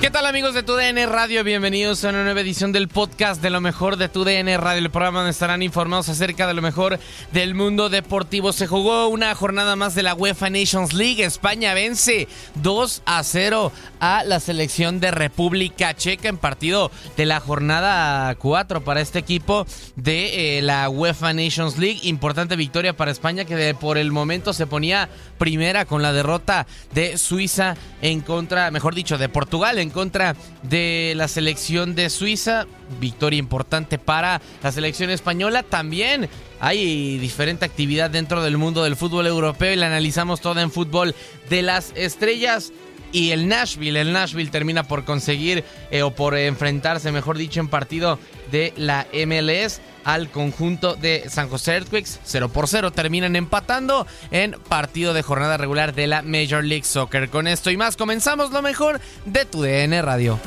¿Qué tal amigos de TUDN Radio? Bienvenidos a una nueva edición del podcast de lo mejor de TUDN Radio, el programa donde estarán informados acerca de lo mejor del mundo deportivo. Se jugó una jornada más de la UEFA Nations League. España vence 2 a 0 a la selección de República Checa en partido de la jornada 4 para este equipo de eh, la UEFA Nations League. Importante victoria para España que de, por el momento se ponía primera con la derrota de Suiza en contra, mejor dicho, de Portugal en contra de la selección de Suiza. Victoria importante para la selección española. También hay diferente actividad dentro del mundo del fútbol europeo y la analizamos toda en fútbol de las estrellas. Y el Nashville, el Nashville termina por conseguir eh, o por enfrentarse, mejor dicho, en partido de la MLS al conjunto de San José Earthquakes. 0 por 0 terminan empatando en partido de jornada regular de la Major League Soccer. Con esto y más comenzamos lo mejor de tu DN Radio.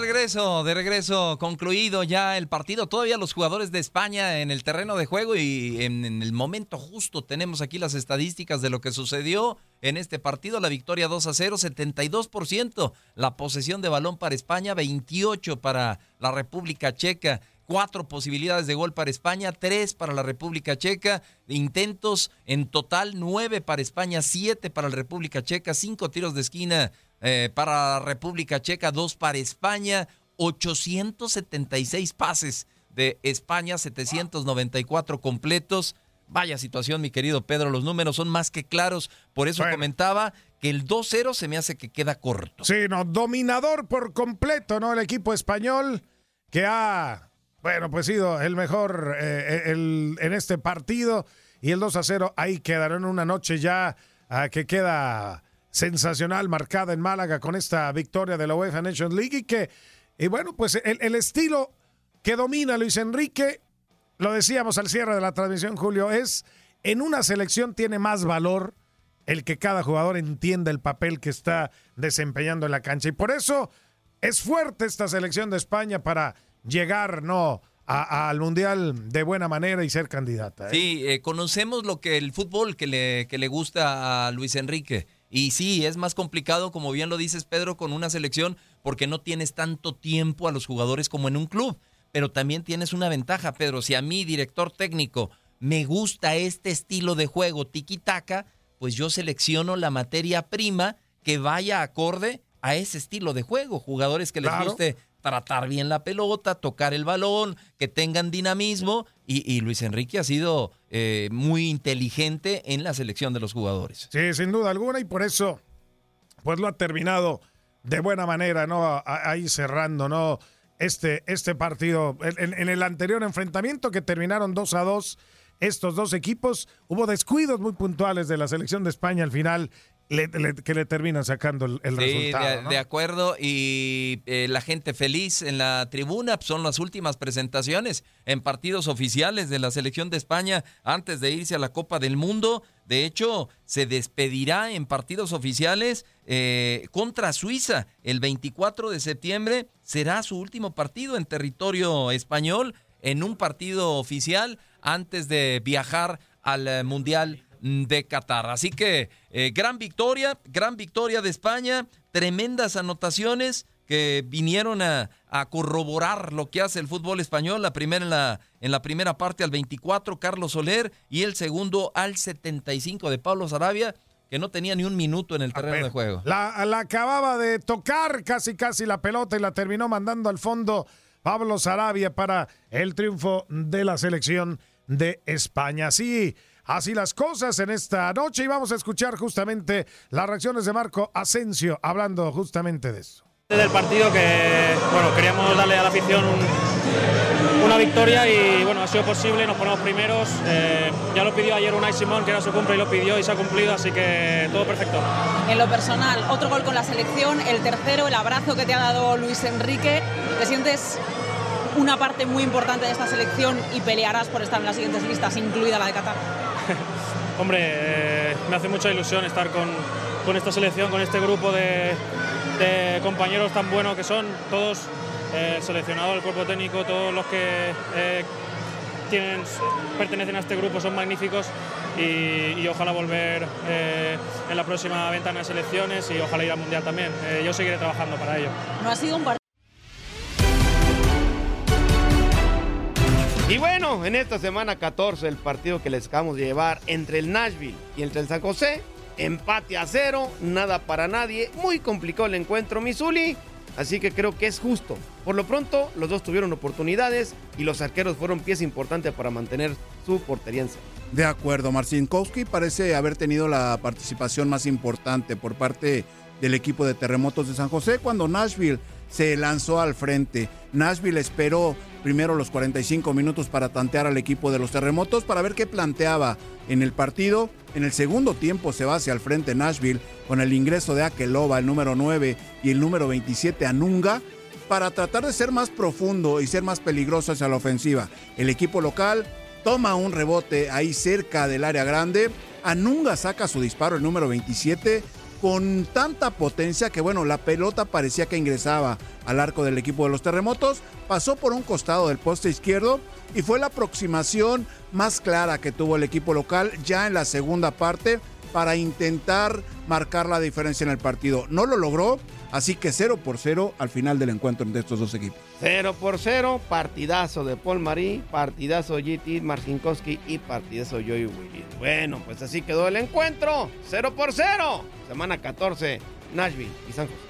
Regreso, de regreso, concluido ya el partido. Todavía los jugadores de España en el terreno de juego y en, el momento justo tenemos aquí las estadísticas de lo que sucedió en este partido. La victoria 2 a 0, 72%. La posesión de balón para España, 28 para la República Checa. Cuatro posibilidades de gol para España, tres para la República Checa, intentos en total, nueve para España, siete para la República Checa, cinco tiros de esquina eh, para la República Checa, dos para España, 876 pases de España, 794 completos. Vaya situación, mi querido Pedro, los números son más que claros, por eso bueno. comentaba que el 2-0 se me hace que queda corto. Sí, no, dominador por completo, ¿no? El equipo español que ha, bueno, pues sido el mejor eh, el, en este partido y el 2 a 0 ahí quedaron una noche ya uh, que queda sensacional marcada en Málaga con esta victoria de la UEFA Nations League y que, y bueno, pues el, el, estilo que domina Luis Enrique, lo decíamos al cierre de la transmisión, Julio, es en una selección tiene más valor el que cada jugador entienda el papel que está desempeñando en la cancha. Y por eso es fuerte esta selección de España para llegar, no, al Mundial de buena manera y ser candidata. ¿eh? Sí, eh, conocemos lo que el fútbol que le, que le gusta a Luis Enrique. Y sí, es más complicado, como bien lo dices, Pedro, con una selección, porque no tienes tanto tiempo a los jugadores como en un club. Pero también tienes una ventaja, Pedro. Si a mí, director técnico, me gusta este estilo de juego tiki-taka, pues yo selecciono la materia prima que vaya acorde a ese estilo de juego, jugadores que les Claro. guste tratar bien la pelota, tocar el balón, que tengan dinamismo y, Luis Enrique ha sido eh, muy inteligente en la selección de los jugadores. Sí, sin duda alguna, y por eso, pues lo ha terminado de buena manera, ¿no? Ahí cerrando, ¿no? Este, este partido. En, en el anterior enfrentamiento que terminaron 2 a 2, estos dos equipos, hubo descuidos muy puntuales de la selección de España al final, le- le- que le terminan sacando el, el Sí, resultado. de, ¿no? de acuerdo. Y eh, la gente feliz en la tribuna pues, son las últimas presentaciones en partidos oficiales de la selección de España antes de irse a la Copa del Mundo. De hecho, se despedirá en partidos oficiales eh, contra Suiza el 24 de septiembre. Será su último partido en territorio español en un partido oficial antes de viajar al eh, Mundial de Qatar. Así que eh, gran victoria, gran victoria de España, tremendas anotaciones que vinieron a, a corroborar lo que hace el fútbol español. La primera en la, en la primera parte al 24, Carlos Soler, y el segundo al 75 de Pablo Sarabia, que no tenía ni un minuto en el terreno de juego. La, la acababa de tocar casi casi la pelota y la terminó mandando al fondo Pablo Sarabia para el triunfo de la selección de España. Así, así las cosas en esta noche y vamos a escuchar justamente las reacciones de Marco Asensio hablando justamente de eso. del partido que bueno queríamos darle a la afición un- una victoria y bueno ha sido posible nos ponemos primeros Eh, ya lo pidió ayer Unai Simón que era su cumple y lo pidió y se ha cumplido así que todo perfecto En lo personal, otro gol con la selección, el tercero, el abrazo que te ha dado Luis Enrique. ¿Te sientes una parte muy importante de esta selección y pelearás por estar en las siguientes listas, incluida la de Qatar? hombre eh, me hace mucha ilusión estar con, con esta selección con este grupo de, compañeros tan buenos que son todos eh, el el cuerpo técnico todos los que eh, tienen, pertenecen a este grupo son magníficos y, y ojalá volver eh, en la próxima ventana de selecciones y ojalá ir al Mundial también. Yo seguiré trabajando para ello. Y bueno, en esta semana 14, el partido que les acabamos de llevar entre el Nashville y entre el San José, empate a cero, nada para nadie, muy complicado el encuentro, Misuli. Así que creo que es justo. Por lo pronto, los dos tuvieron oportunidades y los arqueros fueron pieza importante para mantener su portería. De acuerdo, Marcinkowski parece haber tenido la participación más importante por parte del equipo de terremotos de San José cuando Nashville se lanzó al frente. Nashville esperó primero los 45 minutos para tantear al equipo de los terremotos para ver qué planteaba en el partido. En el segundo tiempo se va hacia el frente Nashville con el ingreso de Akelova, el número 9, y el número 27 Anunga para tratar de ser más profundo y ser más peligroso hacia la ofensiva. El equipo local toma un rebote ahí cerca del área grande. Anunga saca su disparo, el número 27, con tanta potencia que, bueno, la pelota parecía que ingresaba al arco del equipo de los terremotos, pasó por un costado del poste izquierdo y fue la aproximación más clara que tuvo el equipo local ya en la segunda parte para intentar marcar la diferencia en el partido. No lo logró, así que 0 por 0 al final del encuentro entre estos dos equipos. 0 por 0, partidazo de Paul Marí, partidazo GT Marcinkowski y partidazo Joey Williams. Bueno, pues así quedó el encuentro. 0 por 0. Semana 14, Nashville y San José.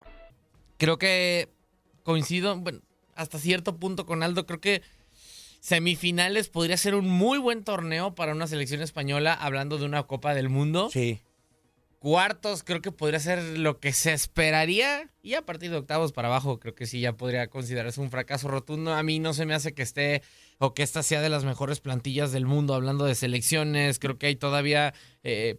Creo que coincido, bueno, hasta cierto punto con Aldo. Creo que semifinales podría ser un muy buen torneo para una selección española, hablando de una Copa del Mundo. Sí. Cuartos, creo que podría ser lo que se esperaría. Y a partir de octavos para abajo, creo que sí ya podría considerarse un fracaso rotundo. A mí no se me hace que esté o que esta sea de las mejores plantillas del mundo, hablando de selecciones. Creo que hay todavía eh,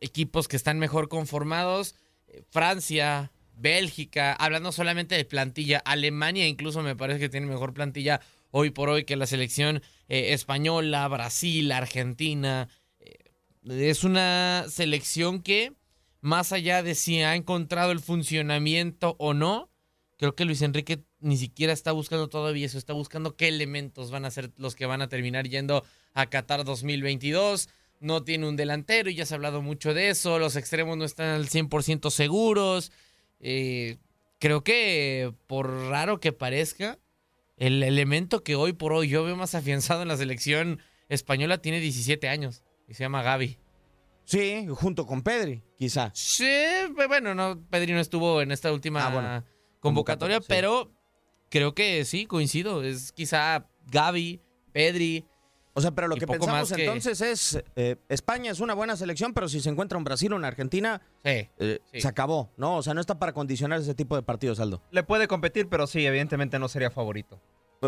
equipos que están mejor conformados. Eh, Francia, Bélgica, hablando solamente de plantilla, Alemania incluso me parece que tiene mejor plantilla hoy por hoy que la selección eh, española, Brasil, Argentina. Eh, Es una selección que, más allá de si ha encontrado el funcionamiento o no, creo que Luis Enrique ni siquiera está buscando todavía eso, está buscando qué elementos van a ser los que van a terminar yendo a Qatar 2022. No tiene un delantero y ya se ha hablado mucho de eso, los extremos no están al 100% seguros. Eh, creo que, por raro que parezca, el elemento que hoy por hoy yo veo más afianzado en la selección española tiene 17 años y se llama Gaby. Sí, junto con Pedri, quizá. Sí, bueno, no, Pedri no estuvo en esta última ah, convocatoria, pero creo que sí, coincido. Es quizá Gaby, Pedri. O sea, pero lo que pensamos entonces es, eh, España es una buena selección, pero si se encuentra un Brasil o una Argentina, eh, se acabó, ¿no? O sea, no está para condicionar ese tipo de partidos, Aldo. Le puede competir, pero sí, evidentemente no sería favorito.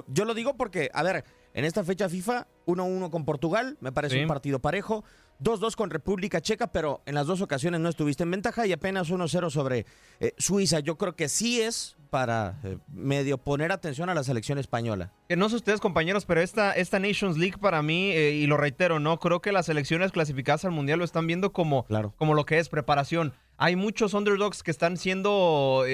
Yo lo digo porque, a ver, en esta fecha FIFA, 1-1 con Portugal, me parece un partido parejo. 2-2 con República Checa, pero en las dos ocasiones no estuviste en ventaja y apenas 1-0 sobre eh, Suiza. Yo creo que sí es para eh, medio poner atención a la selección española. Que no sé ustedes, compañeros, pero esta, esta Nations League para mí, eh, y lo reitero, no creo que las selecciones clasificadas al Mundial lo están viendo como, como lo que es preparación. Hay muchos underdogs que están siendo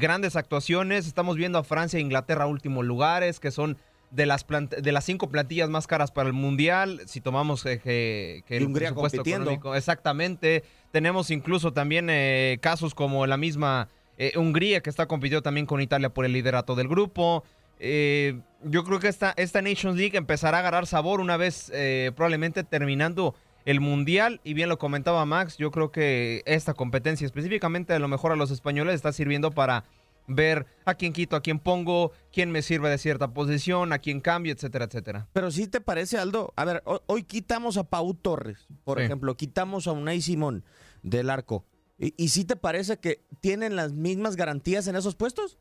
grandes actuaciones. Estamos viendo a Francia e Inglaterra últimos lugares, que son de las de las cinco plantillas más caras para el mundial, si tomamos eh, que, el Hungría compitiendo. exactamente. Tenemos incluso también eh, casos como la misma eh, Hungría que está compitiendo también con Italia por el liderato del grupo. yo creo que esta, esta Nations League empezará a agarrar sabor una vez probablemente terminando el mundial y bien lo comentaba Max, yo creo que esta competencia específicamente a lo mejor a los españoles está sirviendo para ver a quién quito, a quién pongo, quién me sirve de cierta posición, a quién cambio, etcétera, etcétera. Pero sí te parece, Aldo, a ver, hoy, quitamos a Pau Torres, por ejemplo, quitamos a Unai Simón del arco. ¿Y, ¿Y sí te parece que tienen las mismas garantías en esos puestos?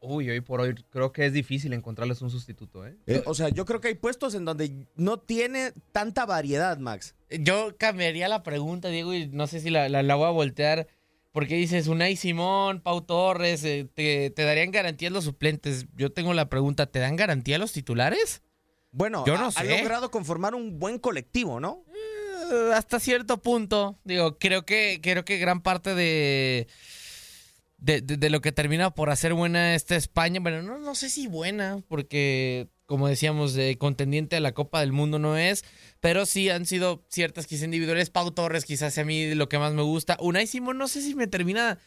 Uy, hoy por hoy creo que es difícil encontrarles un sustituto, ¿eh? ¿eh? o sea, yo creo que hay puestos en donde no tiene tanta variedad, Max. Yo cambiaría la pregunta, Diego, y no sé si la, la voy a voltear porque dices, Unai Simón, Pau Torres, eh, te, darían garantía los suplentes. Yo tengo la pregunta, ¿te dan garantía los titulares? Bueno, Yo no ha, logrado conformar un buen colectivo, ¿no? Eh, hasta cierto punto. Digo, creo que, creo que gran parte de, de, lo que termina por hacer buena esta España, bueno, no, no sé si buena, porque como decíamos, de contendiente a la Copa del Mundo no es, pero sí han sido ciertas quizás individuales. Pau Torres quizás a mí lo que más me gusta. Unai Simón no sé si me termina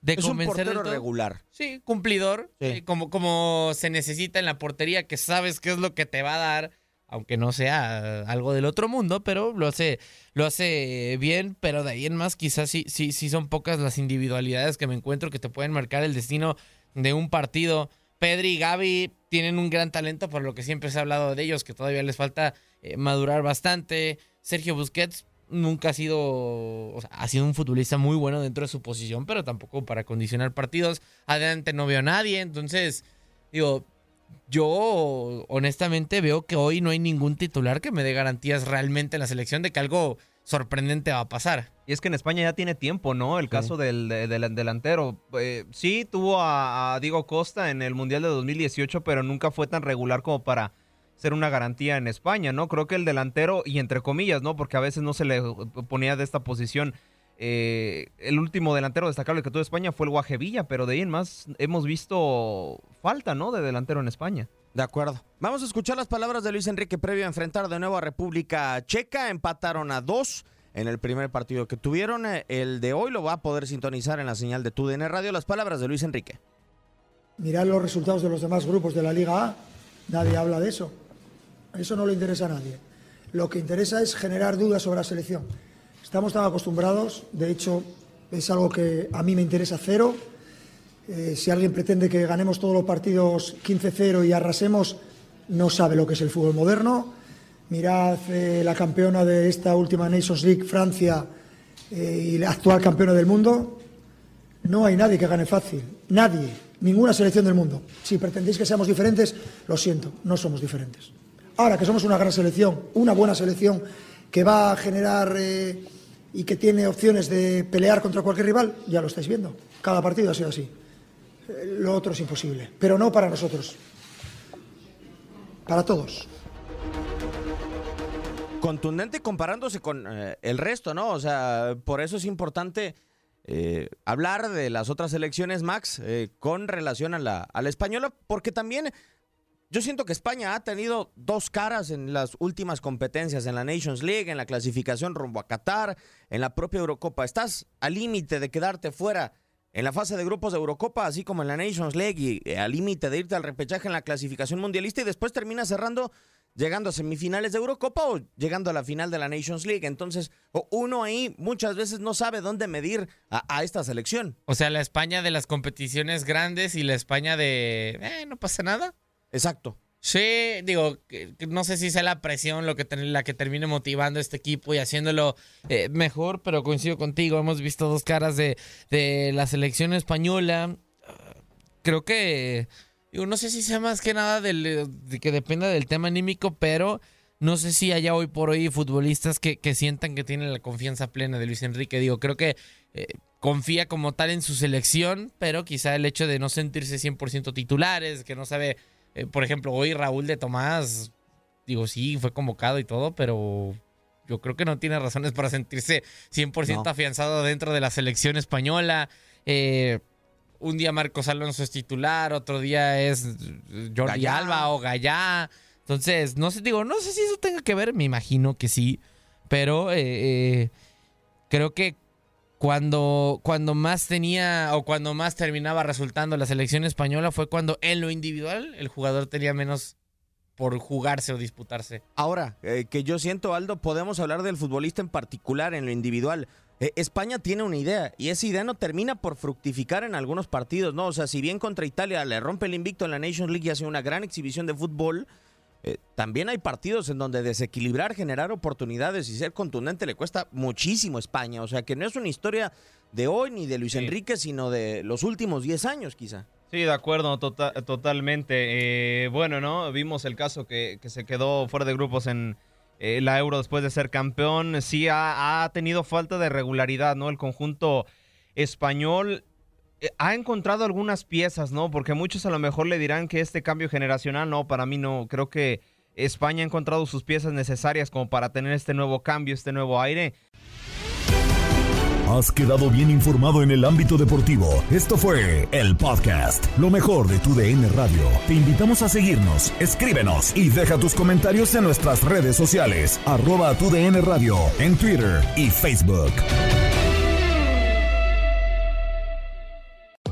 de convencer. Es un regular. Sí, cumplidor, eh, como, como se necesita en la portería, que sabes qué es lo que te va a dar, aunque no sea algo del otro mundo, pero lo hace, lo hace bien, pero de ahí en más quizás sí, sí, sí son pocas las individualidades que me encuentro que te pueden marcar el destino de un partido. Pedri y Gaby tienen un gran talento, por lo que siempre se ha hablado de ellos, que todavía les falta eh, madurar bastante. Sergio Busquets nunca ha sido, o sea, ha sido un futbolista muy bueno dentro de su posición, pero tampoco para condicionar partidos. Adelante no veo a nadie, entonces, digo, yo honestamente veo que hoy no hay ningún titular que me dé garantías realmente en la selección de que algo sorprendente va a pasar. Y es que en España ya tiene tiempo, ¿no? El caso del, delantero. Eh, sí, tuvo a, Diego Costa en el Mundial de 2018, pero nunca fue tan regular como para ser una garantía en España, ¿no? Creo que el delantero, y entre comillas, ¿no? Porque a veces no se le ponía de esta posición. Eh, el último delantero destacable que tuvo España fue el Guaje Villa, pero de ahí en más hemos visto falta, ¿no? De delantero en España. De acuerdo. Vamos a escuchar las palabras de Luis Enrique previo a enfrentar de nuevo a República Checa. Empataron a dos en el primer partido que tuvieron. El de hoy lo va a poder sintonizar en la señal de TUDN Radio. Las palabras de Luis Enrique. Mirad los resultados de los demás grupos de la Liga A. Nadie habla de eso. Eso no le interesa a nadie. Lo que interesa es generar dudas sobre la selección. Estamos tan acostumbrados, de hecho, es algo que a mí me interesa cero eh, si alguien pretende que ganemos todos los partidos 15-0 y arrasemos, no sabe lo que es el fútbol moderno. Mirad eh, la campeona de esta última Nations League, Francia, eh, y la actual campeona del mundo. No hay nadie que gane fácil. Nadie. Ninguna selección del mundo. Si pretendéis que seamos diferentes, lo siento, no somos diferentes. Ahora que somos una gran selección, una buena selección que va a generar y que tiene opciones de pelear contra cualquier rival, ya lo estáis viendo. Cada partido ha sido así lo otro es imposible, pero no para nosotros, para todos. contundente comparándose con eh, el resto, ¿no? O sea, por eso es importante eh, hablar de las otras elecciones, Max, eh, con relación a la, a la española, porque también yo siento que España ha tenido dos caras en las últimas competencias, en la Nations League, en la clasificación rumbo a Qatar, en la propia Eurocopa. Estás al límite de quedarte fuera en la fase de grupos de Eurocopa, así como en la Nations League, y eh, al límite de irte al repechaje en la clasificación mundialista y después terminas cerrando llegando a semifinales de Eurocopa o llegando a la final de la Nations League. Entonces, uno ahí muchas veces no sabe dónde medir a, esta selección. O sea, la España de las competiciones grandes y la España de... Eh, no pasa nada. Exacto. Sí, digo, no sé si sea la presión lo que la que termine motivando a este equipo y haciéndolo eh, mejor, pero coincido contigo. Hemos visto dos caras de, de la selección española. Creo que, no sé si sea más que nada de que dependa del tema anímico, pero no sé si haya hoy por hoy futbolistas que, que sientan que tienen la confianza plena de Luis Enrique. Digo, creo que eh, confía como tal en su selección, pero quizá el hecho de no sentirse 100% titulares, que no sabe eh, por ejemplo, hoy Raúl de Tomás, digo, sí, fue convocado y todo, pero yo creo que no tiene razones para sentirse 100% afianzado dentro de la selección española. Eh, un día Marcos Alonso es titular, otro día es Jordi Alba o Gallá. Entonces, no sé, digo, no sé si eso tenga que ver, me imagino que sí, pero eh, creo que cuando, cuando más tenía o cuando más terminaba resultando la selección española fue cuando en lo individual el jugador tenía menos por jugarse o disputarse. Ahora, eh, que yo siento, Aldo, podemos hablar del futbolista en particular, en lo individual. Eh, España tiene una idea y esa idea no termina por fructificar en algunos partidos, ¿no? O sea, si bien contra Italia le rompe el invicto en la Nations League y hace una gran exhibición de fútbol, eh, también hay partidos en donde desequilibrar, generar oportunidades y ser contundente le cuesta muchísimo a España. O sea que no es una historia de hoy ni de Luis Enrique, sino de los últimos 10 años quizá. Sí, de acuerdo, tota-, totalmente. Eh, bueno, ¿no? Vimos el caso que, se quedó fuera de grupos en eh, la Euro después de ser campeón. Sí ha, ha tenido falta de regularidad, ¿no? El conjunto español ha encontrado algunas piezas, ¿no? Porque muchos a lo mejor le dirán que este cambio generacional, no, para mí no. Creo que España ha encontrado sus piezas necesarias como para tener este nuevo cambio, este nuevo aire. Has quedado bien informado en el ámbito deportivo. Esto fue el podcast, lo mejor de tu DN Radio. Te invitamos a seguirnos, escríbenos y deja tus comentarios en nuestras redes sociales, arroba tu DN Radio, en Twitter y Facebook.